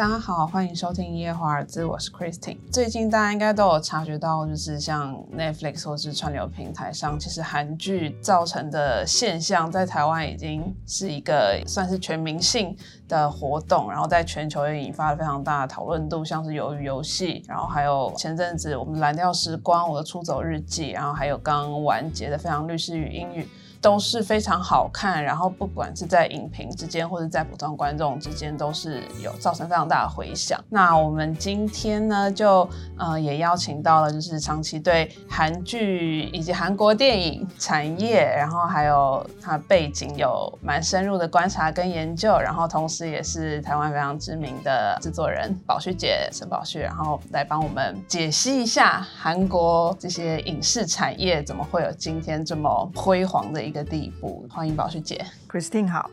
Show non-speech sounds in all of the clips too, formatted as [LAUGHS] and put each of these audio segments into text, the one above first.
大家好，欢迎收听《夜华尔兹》，我是 Christine。最近大家应该都有察觉到，就是像 Netflix 或是串流平台上，其实韩剧造成的现象，在台湾已经是一个算是全民性的活动，然后在全球也引发了非常大的讨论度，像是《鱿鱼游戏》，然后还有前阵子我们《蓝调时光》、《我的出走日记》，然后还有刚完结的《非常律师与英语》。都是非常好看，然后不管是在影评之间，或者在普通观众之间，都是有造成非常大的回响。那我们今天呢，就呃也邀请到了，就是长期对韩剧以及韩国电影产业，然后还有它背景有蛮深入的观察跟研究，然后同时也是台湾非常知名的制作人宝旭姐沈宝旭，然后来帮我们解析一下韩国这些影视产业怎么会有今天这么辉煌的。一个地步，欢迎宝旭姐，Christine 好，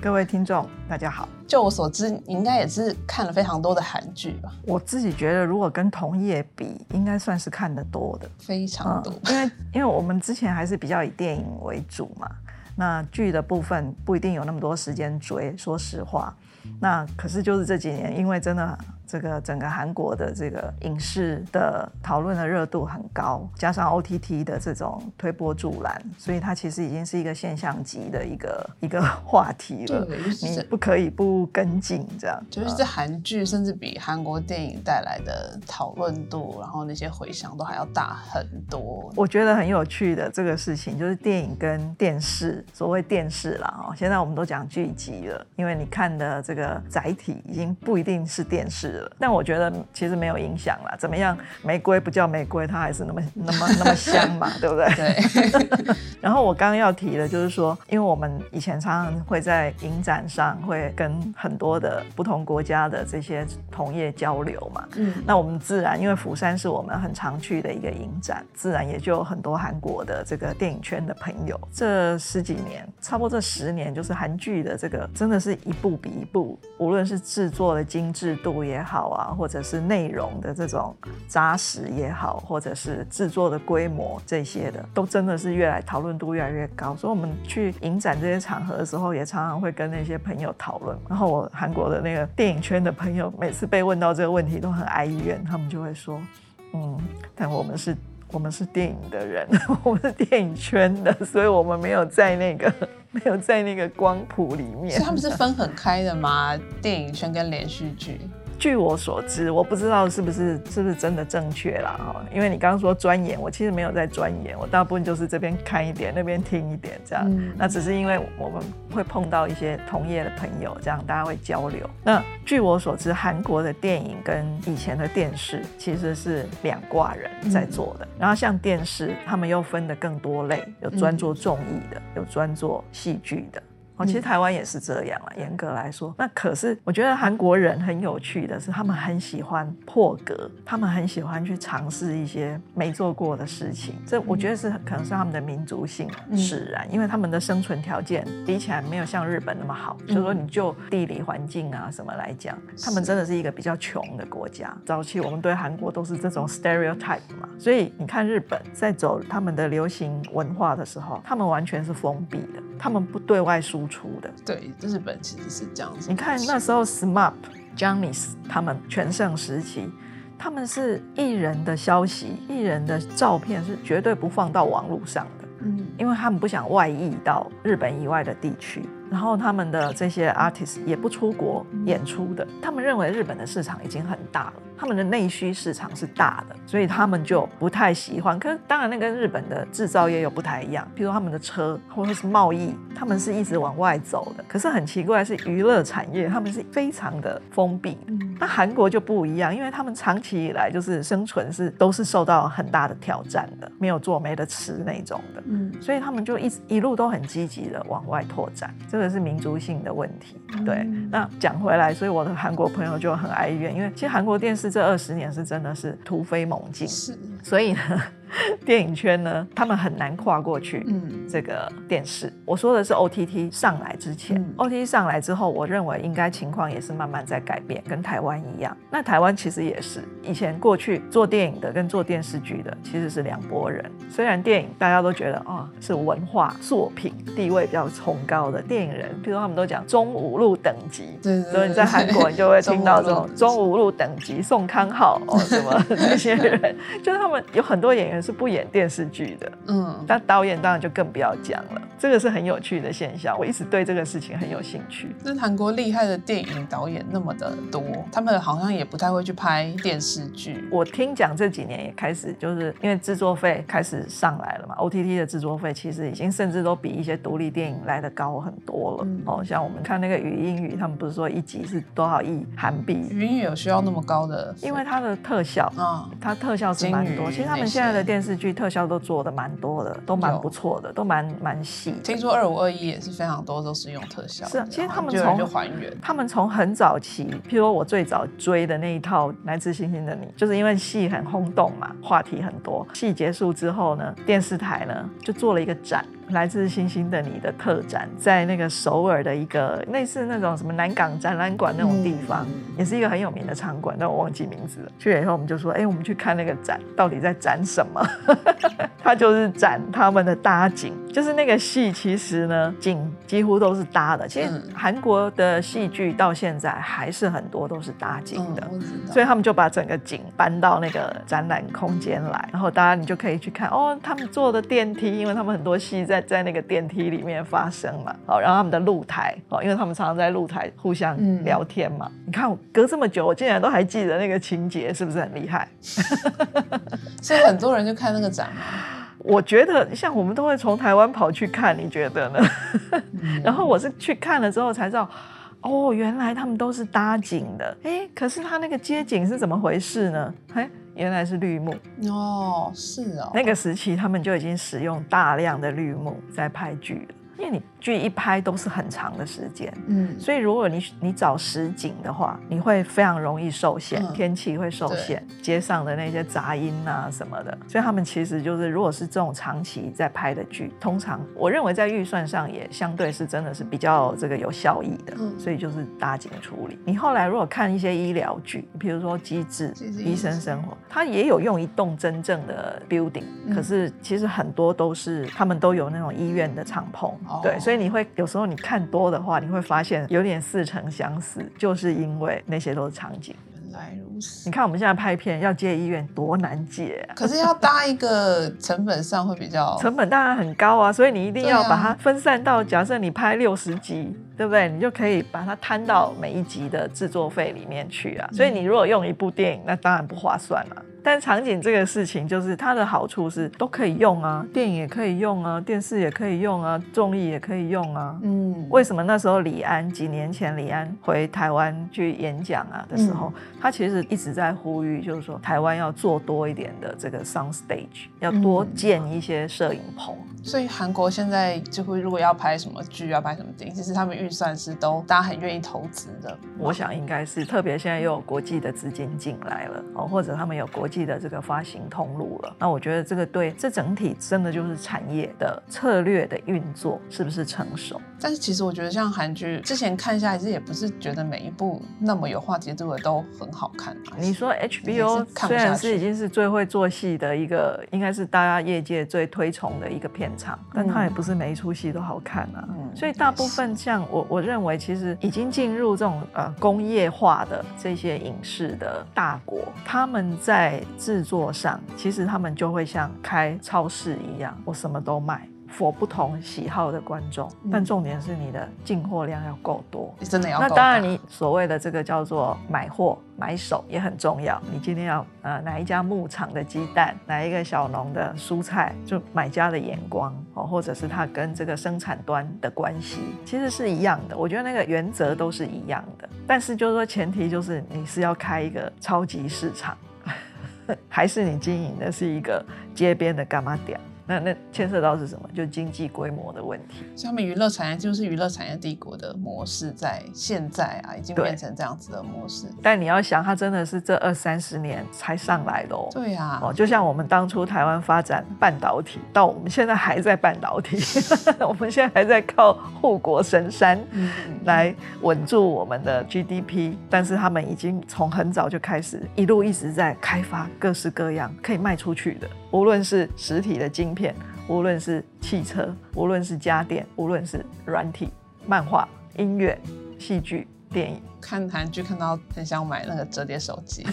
各位听众大家好。就我所知，你应该也是看了非常多的韩剧吧？我自己觉得，如果跟同业比，应该算是看得多的，非常多。因为因为我们之前还是比较以电影为主嘛，那剧的部分不一定有那么多时间追，说实话。那可是就是这几年，因为真的。这个整个韩国的这个影视的讨论的热度很高，加上 OTT 的这种推波助澜，所以它其实已经是一个现象级的一个一个话题了。你不可以不跟进这样。就是这韩剧甚至比韩国电影带来的讨论度，然后那些回响都还要大很多。我觉得很有趣的这个事情，就是电影跟电视，所谓电视啦哦，现在我们都讲剧集了，因为你看的这个载体已经不一定是电视。但我觉得其实没有影响啦。怎么样，玫瑰不叫玫瑰，它还是那么那么那么香嘛，对不对？[LAUGHS] 对。[LAUGHS] 然后我刚刚要提的就是说，因为我们以前常常会在影展上会跟很多的不同国家的这些同业交流嘛。嗯。那我们自然，因为釜山是我们很常去的一个影展，自然也就有很多韩国的这个电影圈的朋友。这十几年，差不多这十年，就是韩剧的这个真的是一部比一部，无论是制作的精致度也好好啊，或者是内容的这种扎实也好，或者是制作的规模这些的，都真的是越来讨论度越来越高。所以我们去影展这些场合的时候，也常常会跟那些朋友讨论。然后我韩国的那个电影圈的朋友，每次被问到这个问题都很哀怨，他们就会说：“嗯，但我们是，我们是电影的人，[LAUGHS] 我们是电影圈的，所以我们没有在那个 [LAUGHS] 没有在那个光谱里面。”所以他们是分很开的吗？电影圈跟连续剧？据我所知，我不知道是不是是不是真的正确啦哈，因为你刚刚说钻研，我其实没有在钻研，我大部分就是这边看一点，那边听一点这样。那只是因为我们会碰到一些同业的朋友，这样大家会交流。那据我所知，韩国的电影跟以前的电视其实是两挂人在做的。然后像电视，他们又分的更多类，有专做综艺的，有专做戏剧的。哦，其实台湾也是这样啊。严格来说，那可是我觉得韩国人很有趣的是，他们很喜欢破格，他们很喜欢去尝试一些没做过的事情。这我觉得是可能是他们的民族性使然，因为他们的生存条件比起来没有像日本那么好。就是说，你就地理环境啊什么来讲，他们真的是一个比较穷的国家。早期我们对韩国都是这种 stereotype 嘛，所以你看日本在走他们的流行文化的时候，他们完全是封闭的，他们不对外输。出的对日本其实是这样子。你看那时候 SMAP、j a n i c e 他们全盛时期，他们是艺人的消息、艺人的照片是绝对不放到网络上的，嗯，因为他们不想外溢到日本以外的地区。然后他们的这些 artist 也不出国演出的，他们认为日本的市场已经很大了。他们的内需市场是大的，所以他们就不太喜欢。可是当然，那跟日本的制造业又不太一样。譬如他们的车或者是贸易，他们是一直往外走的。可是很奇怪，是娱乐产业，他们是非常的封闭。那韩国就不一样，因为他们长期以来就是生存是都是受到很大的挑战的，没有做没得吃那种的。嗯，所以他们就一一路都很积极的往外拓展。这个是民族性的问题。对，那讲回来，所以我的韩国朋友就很哀怨，因为其实韩国电视。这二十年是真的是突飞猛进，是，所以呢，[LAUGHS] 电影圈呢，他们很难跨过去。嗯，这个电视，我说的是 OTT 上来之前，OTT 上来之后，我认为应该情况也是慢慢在改变，跟台湾一样。那台湾其实也是，以前过去做电影的跟做电视剧的其实是两拨人。虽然电影大家都觉得啊是文化作品，地位比较崇高的电影人，比如他们都讲中五路等级，所以你在韩国你就会听到这种 [LAUGHS] 中五路等级宋康昊哦什么 [LAUGHS] 那些人，就是他们有很多演员。是不演电视剧的，嗯，那导演当然就更不要讲了。这个是很有趣的现象，我一直对这个事情很有兴趣。那韩国厉害的电影导演那么的多，他们好像也不太会去拍电视剧。我听讲这几年也开始，就是因为制作费开始上来了嘛，OTT 的制作费其实已经甚至都比一些独立电影来的高很多了。哦，像我们看那个语音语，他们不是说一集是多少亿韩币？语音语有需要那么高的？因为它的特效嗯，它特效是蛮多。其实他们现在的电电视剧特效都做的蛮多的，都蛮不错的，都蛮蛮细。听说二五二一也是非常多，都是用特效。是啊，其实他们从就还原，他们从很早期，譬如我最早追的那一套《来自星星的你》，就是因为戏很轰动嘛，话题很多。戏结束之后呢，电视台呢就做了一个展。来自星星的你的特展，在那个首尔的一个类似那种什么南港展览馆那种地方，也是一个很有名的场馆，但我忘记名字了。去了以后，我们就说，哎，我们去看那个展，到底在展什么？[LAUGHS] 他就是展他们的搭景，就是那个戏，其实呢，景几乎都是搭的。其实韩国的戏剧到现在还是很多都是搭景的，所以他们就把整个景搬到那个展览空间来，然后大家你就可以去看哦，他们坐的电梯，因为他们很多戏在在那个电梯里面发生嘛。好，然后他们的露台哦，因为他们常常在露台互相聊天嘛。你看我隔这么久，我竟然都还记得那个情节，是不是很厉害？[LAUGHS] 所以很多人就看那个展嘛。我觉得像我们都会从台湾跑去看，你觉得呢？[LAUGHS] 然后我是去看了之后才知道，哦，原来他们都是搭景的。哎，可是他那个街景是怎么回事呢？哎，原来是绿幕。哦，是哦。那个时期他们就已经使用大量的绿幕在拍剧了，因为你。剧一拍都是很长的时间，嗯，所以如果你你找实景的话，你会非常容易受限，天气会受限，街上的那些杂音啊什么的，所以他们其实就是，如果是这种长期在拍的剧，通常我认为在预算上也相对是真的是比较这个有效益的，嗯，所以就是搭景处理。你后来如果看一些医疗剧，比如说《机智医生生活》，它也有用一栋真正的 building，可是其实很多都是他们都有那种医院的敞篷，对，所以。你会有时候你看多的话，你会发现有点似曾相识，就是因为那些都是场景。原来如此。你看我们现在拍片要接医院多难接，可是要搭一个成本上会比较成本当然很高啊，所以你一定要把它分散到，假设你拍六十集，对不对？你就可以把它摊到每一集的制作费里面去啊。所以你如果用一部电影，那当然不划算了。但场景这个事情，就是它的好处是都可以用啊，电影也可以用啊，电视也可以用啊，综艺也可以用啊。嗯，为什么那时候李安几年前李安回台湾去演讲啊的时候，他其实一直在呼吁，就是说台湾要做多一点的这个 sound stage，要多建一些摄影棚。所以韩国现在就会如果要拍什么剧，要拍什么电影，其实他们预算是都大家很愿意投资的。我想应该是，特别现在又有国际的资金进来了哦，或者他们有国际。的这个发行通路了，那我觉得这个对这整体真的就是产业的策略的运作是不是成熟？但是其实我觉得像韩剧之前看下来，其实也不是觉得每一部那么有话题度的都很好看。你说 HBO 虽然是已经是最会做戏的一个，应该是大家业界最推崇的一个片场，但它也不是每一出戏都好看啊。所以大部分像我我认为，其实已经进入这种呃工业化的这些影视的大国，他们在制作上，其实他们就会像开超市一样，我什么都卖。for 不同喜好的观众，但重点是你的进货量要够多，真的要。那当然，你所谓的这个叫做买货买手也很重要。你今天要呃哪一家牧场的鸡蛋，哪一个小农的蔬菜，就买家的眼光哦，或者是他跟这个生产端的关系，其实是一样的。我觉得那个原则都是一样的，但是就是说前提就是你是要开一个超级市场，还是你经营的是一个街边的干妈店？那那牵涉到是什么？就经济规模的问题。他们娱乐产业就是娱乐产业帝国的模式，在现在啊，已经变成这样子的模式。但你要想，它真的是这二三十年才上来的哦。对呀，哦，就像我们当初台湾发展半导体，到我们现在还在半导体，[LAUGHS] 我们现在还在靠护国神山来稳住我们的 GDP。但是他们已经从很早就开始一路一直在开发各式各样可以卖出去的，无论是实体的晶片，无论是汽车，无论是家电，无论是软体、漫画、音乐、戏剧、电影。看韩剧看到很想买那个折叠手机，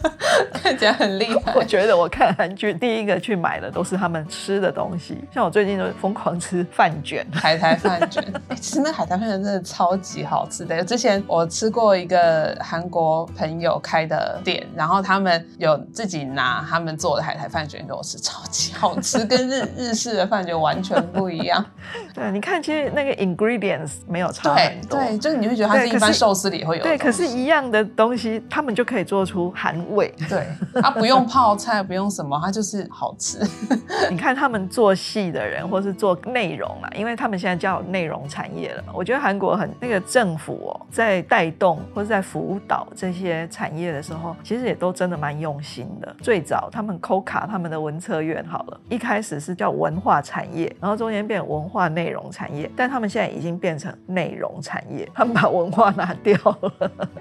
[LAUGHS] 看起来很厉害。我觉得我看韩剧第一个去买的都是他们吃的东西，像我最近就疯狂吃饭卷，海苔饭卷。[LAUGHS] 哎其实那海苔饭卷真的超级好吃的。之前我吃过一个韩国朋友开的店，然后他们有自己拿他们做的海苔饭卷给我吃，超级好吃，跟日日式的饭卷完全不一样。[LAUGHS] 对，你看，其实那个 ingredients 没有差很多，对，就是你会觉得它是一般寿司里会有。对，可是，一样的东西，他们就可以做出韩味。对，它不用泡菜，不用什么，它就是好吃。[LAUGHS] 你看他们做戏的人，或是做内容啊，因为他们现在叫内容产业了嘛。我觉得韩国很那个政府哦，在带动或是在辅导这些产业的时候，其实也都真的蛮用心的。最早他们 c 卡他们的文策院好了，一开始是叫文化产业，然后中间变文化内容产业，但他们现在已经变成内容产业，他们把文化拿掉。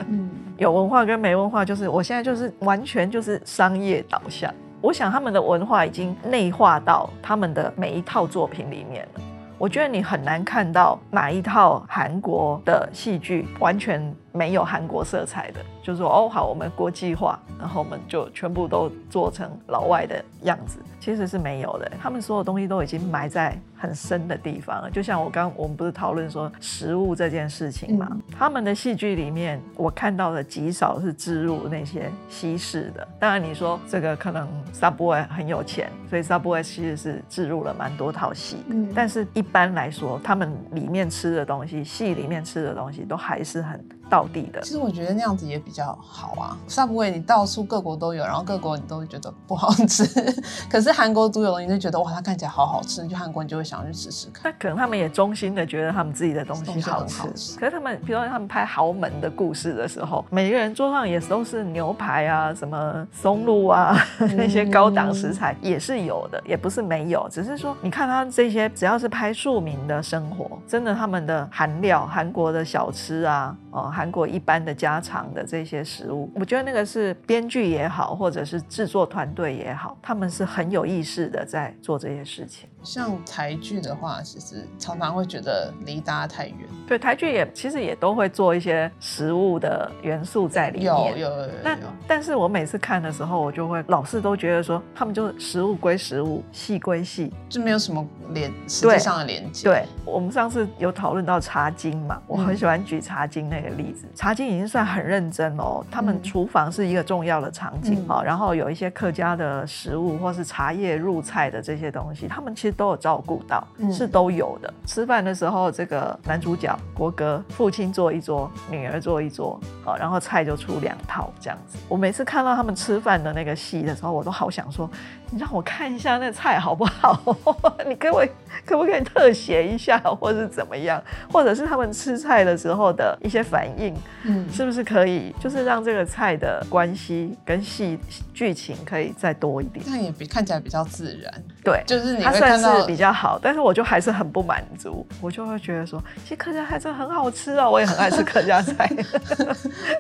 嗯，[LAUGHS] 有文化跟没文化，就是我现在就是完全就是商业导向。我想他们的文化已经内化到他们的每一套作品里面了。我觉得你很难看到哪一套韩国的戏剧完全没有韩国色彩的。就是说，哦，好，我们国际化，然后我们就全部都做成老外的样子，其实是没有的。他们所有东西都已经埋在很深的地方了。就像我刚我们不是讨论说食物这件事情嘛？他们的戏剧里面，我看到的极少是植入那些西式的。当然，你说这个可能 Subway 很有钱，所以 Subway 其实是植入了蛮多套戏。嗯，但是一般来说，他们里面吃的东西，戏里面吃的东西，都还是很。到地的，其实我觉得那样子也比较好啊。Subway 你到处各国都有，然后各国你都会觉得不好吃。[LAUGHS] 可是韩国独有的，你就觉得哇，它看起来好好吃，你去韩国你就会想要去试试看。那可能他们也衷心的觉得他们自己的东西好吃。可是他们，比如说他们拍豪门的故事的时候，每个人桌上也都是牛排啊，什么松露啊，[LAUGHS] 那些高档食材也是有的，也不是没有。只是说，你看他这些，只要是拍庶民的生活，真的他们的韩料、韩国的小吃啊，哦。韩国一般的家常的这些食物，我觉得那个是编剧也好，或者是制作团队也好，他们是很有意识的在做这些事情。像台剧的话，其实常常会觉得离大家太远。对，台剧也其实也都会做一些食物的元素在里面。有有有。那但是我每次看的时候，我就会老是都觉得说，他们就是食物归食物，戏归戏，就没有什么连实际上的连接。对，我们上次有讨论到茶经嘛，我很喜欢举茶经那个例子。茶经已经算很认真哦，他们厨房是一个重要的场景啊，然后有一些客家的食物或是茶叶入菜的这些东西，他们其实都有照顾到，是都有的。吃饭的时候，这个男主角国哥父亲坐一桌，女儿坐一桌，好，然后菜就出两套这样子。我每次看到他们吃饭的那个戏的时候，我都好想说，你让我看一下那菜 [LAUGHS] 好不好？[LAUGHS] 你给我可不可以特写一下，[LAUGHS] 或是怎么样？或者是他们吃菜的时候的一些反应？嗯，是不是可以，就是让这个菜的关系跟戏剧情可以再多一点？那也比看起来比较自然。对，就是你会看到比较好，但是我就还是很不满足，我就会觉得说，其实客家菜真的很好吃啊，我也很爱吃客家菜，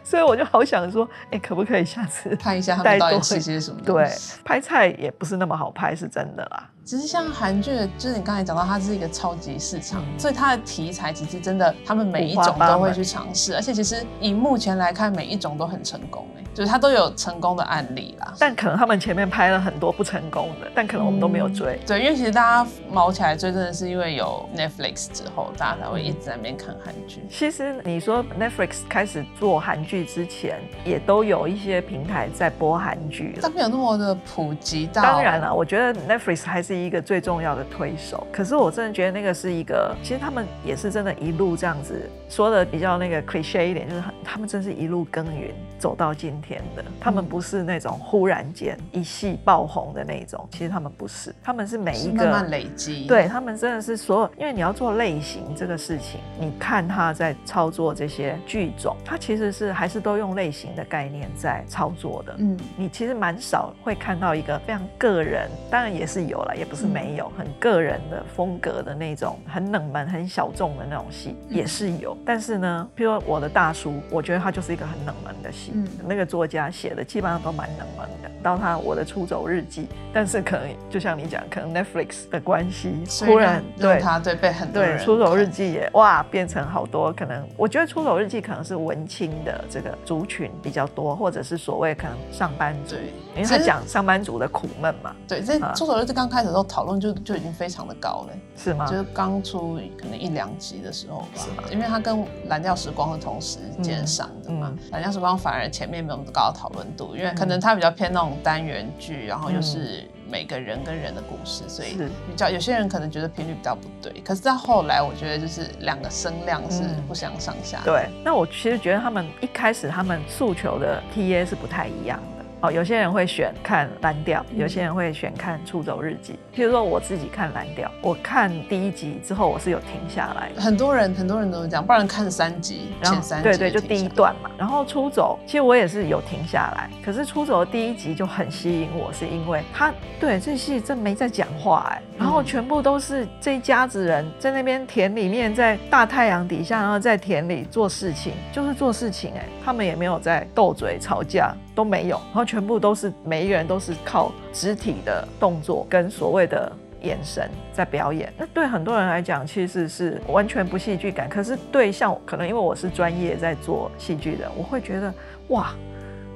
所以我就好想说，哎，可不可以下次看一下他们到底吃些什么？对，拍菜也不是那么好拍，是真的啦。其实像韩剧，就是你刚才讲到，它是一个超级市场，所以它的题材其实真的，他们每一种都会去尝试，而且其实以目前来看，每一种都很成功哎，就是它都有成功的案例啦。但可能他们前面拍了很多不成功的，但可能我们都没有追。对，因为其实大家毛起来追，真的是因为有 Netflix 之后，大家才会一直在那边看韩剧。其实你说 Netflix 开始做韩剧之前，也都有一些平台在播韩剧，但没有那么的普及到。当然了，我觉得 Netflix 还是。是一个最重要的推手，可是我真的觉得那个是一个，其实他们也是真的一路这样子说的比较那个 cliche 一点，就是他们真是一路耕耘走到今天的，他们不是那种忽然间一戏爆红的那种，其实他们不是，他们是每一个慢慢累积，对他们真的是所有，因为你要做类型这个事情，你看他在操作这些剧种，他其实是还是都用类型的概念在操作的，嗯，你其实蛮少会看到一个非常个人，当然也是有了，也不是没有，很个人的风格的那种很冷门、很小众的那种戏也是有，但是呢，譬如说我的大叔，我觉得他就是一个很冷门的戏，那个作家写的基本上都蛮冷门的。到他我的出走日记，但是可能就像你讲，可能 Netflix 的关系，突然对他对被很多对出走日记也哇变成好多可能，我觉得出走日记可能是文青的这个族群比较多，或者是所谓可能上班族，因为他讲上班族的苦闷嘛。对，这出走日记刚开始的时候讨论就就已经非常的高了，是吗？就是刚出可能一两集的时候吧，是因为他跟蓝调时光是同时间上的嘛，蓝调时光反而前面没有那么高的讨论度，因为可能他比较偏那种。单元剧，然后又是每个人跟人的故事，所以比较有些人可能觉得频率比较不对。可是到后来，我觉得就是两个声量是不相上下。对，那我其实觉得他们一开始他们诉求的 TA 是不太一样。哦，有些人会选看蓝调，有些人会选看出走日记。譬如说我自己看蓝调，我看第一集之后，我是有停下来。很多人很多人都是这样，不然看三集，前三集对对，就第一段嘛。然后出走，其实我也是有停下来。可是出走的第一集就很吸引我，是因为他对这戏真没在讲话哎，然后全部都是这一家子人在那边田里面，在大太阳底下，然后在田里做事情，就是做事情哎，他们也没有在斗嘴吵架。都没有，然后全部都是每一个人都是靠肢体的动作跟所谓的眼神在表演。那对很多人来讲，其实是完全不戏剧感。可是对像可能因为我是专业在做戏剧的，我会觉得哇。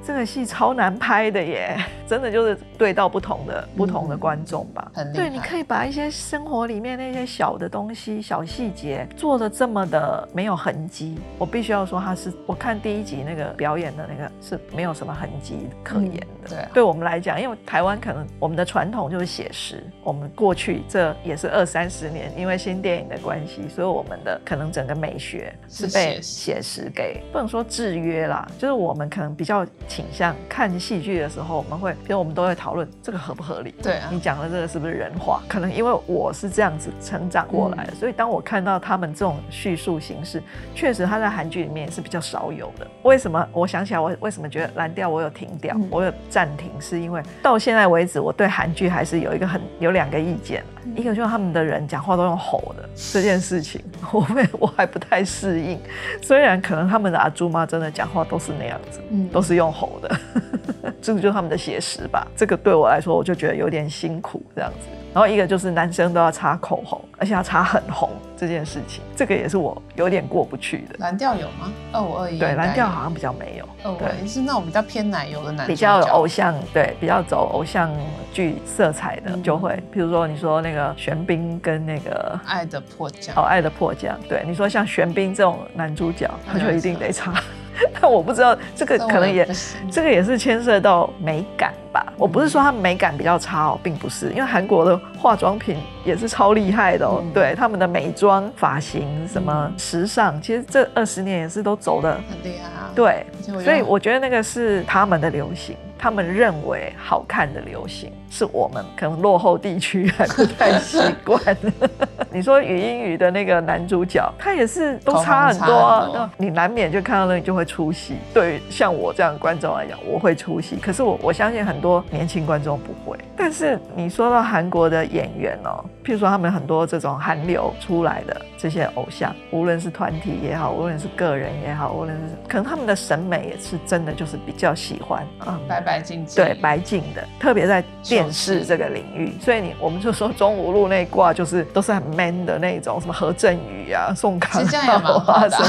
这个戏超难拍的耶，[LAUGHS] 真的就是对到不同的不同的观众吧。对，你可以把一些生活里面那些小的东西、小细节做的这么的没有痕迹。我必须要说，他是我看第一集那个表演的那个是没有什么痕迹可言的。对，对我们来讲，因为台湾可能我们的传统就是写实，我们过去这也是二三十年，因为新电影的关系，所以我们的可能整个美学是被写实给不能说制约啦，就是我们可能比较。倾向看戏剧的时候，我们会，比如我们都会讨论这个合不合理。对啊，你讲的这个是不是人话？可能因为我是这样子成长过来的，所以当我看到他们这种叙述形式，确实他在韩剧里面是比较少有的。为什么？我想起来，我为什么觉得蓝调我有停掉，我有暂停，是因为到现在为止，我对韩剧还是有一个很有两个意见。一个就是他们的人讲话都用吼的这件事情，我 [LAUGHS] 我还不太适应。虽然可能他们的阿朱妈真的讲话都是那样子，嗯，都是用吼的，[LAUGHS] 这个就是他们的写实吧。这个对我来说，我就觉得有点辛苦这样子。然后一个就是男生都要擦口红，而且要擦很红这件事情，这个也是我有点过不去的。蓝调有吗？二五二一对，蓝调好像比较没有。二五二一是那种比较偏奶油的男，比较偶像对，比较走偶像剧色彩的就会，譬如说你说那个玄彬跟那个爱的迫降哦，爱的迫降，对，你说像玄彬这种男主角，他就一定得擦。[LAUGHS] 但我不知道这个可能也，这个也是牵涉到美感吧。我不是说它美感比较差哦，并不是，因为韩国的化妆品也是超厉害的哦。对他们的美妆、发型什么时尚，其实这二十年也是都走的很厉害啊。对，所以我觉得那个是他们的流行。他们认为好看的流行，是我们可能落后地区还不太习惯。[LAUGHS] 你说语音语的那个男主角，他也是都差很多，你难免就看到那你就会出戏。对，像我这样观众来讲，我会出戏。可是我我相信很多年轻观众不会。但是你说到韩国的演员哦，譬如说他们很多这种韩流出来的这些偶像，无论是团体也好，无论是个人也好，无论是可能他们的审美也是真的就是比较喜欢嗯。白白净对白净的，特别在电视这个领域，所以你我们就说中五路那一挂就是都是很 man 的那种，什么何振宇啊、宋康昊什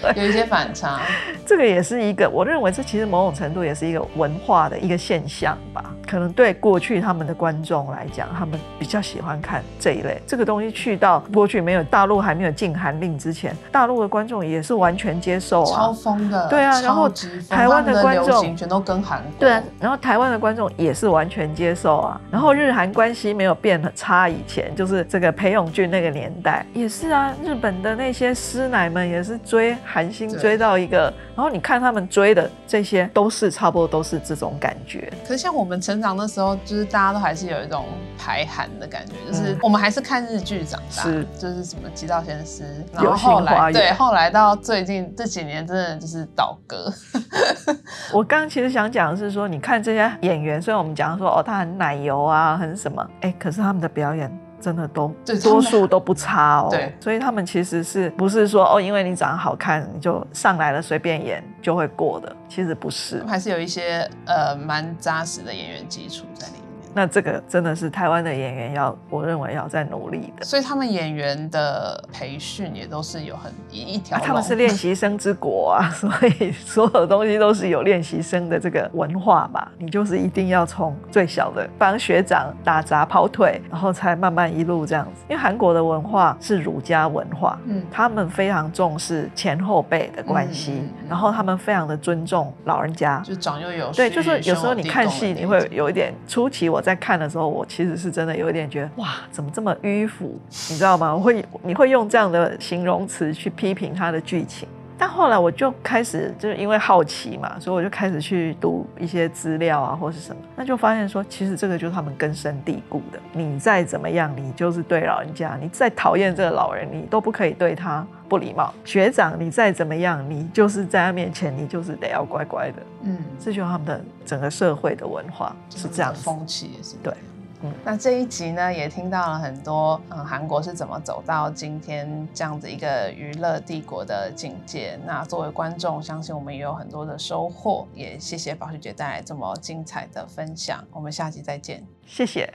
么，有一些反差。这个也是一个，我认为这其实某种程度也是一个文化的一个现象吧。可能对过去他们的观众来讲，他们比较喜欢看这一类。这个东西去到过去没有大陆还没有禁韩令之前，大陆的观众也是完全接受啊，超疯的。对啊，然后台湾的观众全都跟韩国。对啊，然后台湾的观众也是完全接受啊。然后日韩关系没有变很差，以前就是这个裴勇俊那个年代也是啊。日本的那些师奶们也是追韩星追到一个，然后你看他们追的这些都是差不多都是这种感觉。可是像我们成长的时候，就是大家都还是有一种排韩的感觉，就是我们还是看日剧长大，是就是什么《极道先师》，然后后来对后来到最近这几年，真的就是倒戈。[LAUGHS] 我刚刚其实想讲的是说，你看这些演员，虽然我们讲说哦，他很奶油啊，很什么，哎，可是他们的表演。真的都多数都不差哦，对，所以他们其实是不是说哦，因为你长得好看，你就上来了随便演就会过的，其实不是，还是有一些呃蛮扎实的演员基础在。那这个真的是台湾的演员要，我认为要在努力的。所以他们演员的培训也都是有很一条。他们是练习生之国啊，[LAUGHS] 所以所有东西都是有练习生的这个文化吧。你就是一定要从最小的帮学长打杂跑腿，然后才慢慢一路这样子。因为韩国的文化是儒家文化，嗯，他们非常重视前后辈的关系，然后他们非常的尊重老人家，就长幼有序。对，就是有时候你看戏，你会有一点出奇我。在看的时候，我其实是真的有一点觉得，哇，怎么这么迂腐？你知道吗？我会，你会用这样的形容词去批评他的剧情。但后来我就开始，就是因为好奇嘛，所以我就开始去读一些资料啊，或是什么，那就发现说，其实这个就是他们根深蒂固的。你再怎么样，你就是对老人家，你再讨厌这个老人，你都不可以对他不礼貌。学长，你再怎么样，你就是在他面前，你就是得要乖乖的。嗯，这就是他们的整个社会的文化是这样，风气也是对。嗯，那这一集呢，也听到了很多，嗯，韩国是怎么走到今天这样子一个娱乐帝国的境界。那作为观众，相信我们也有很多的收获。也谢谢宝旭姐带来这么精彩的分享，我们下集再见。谢谢。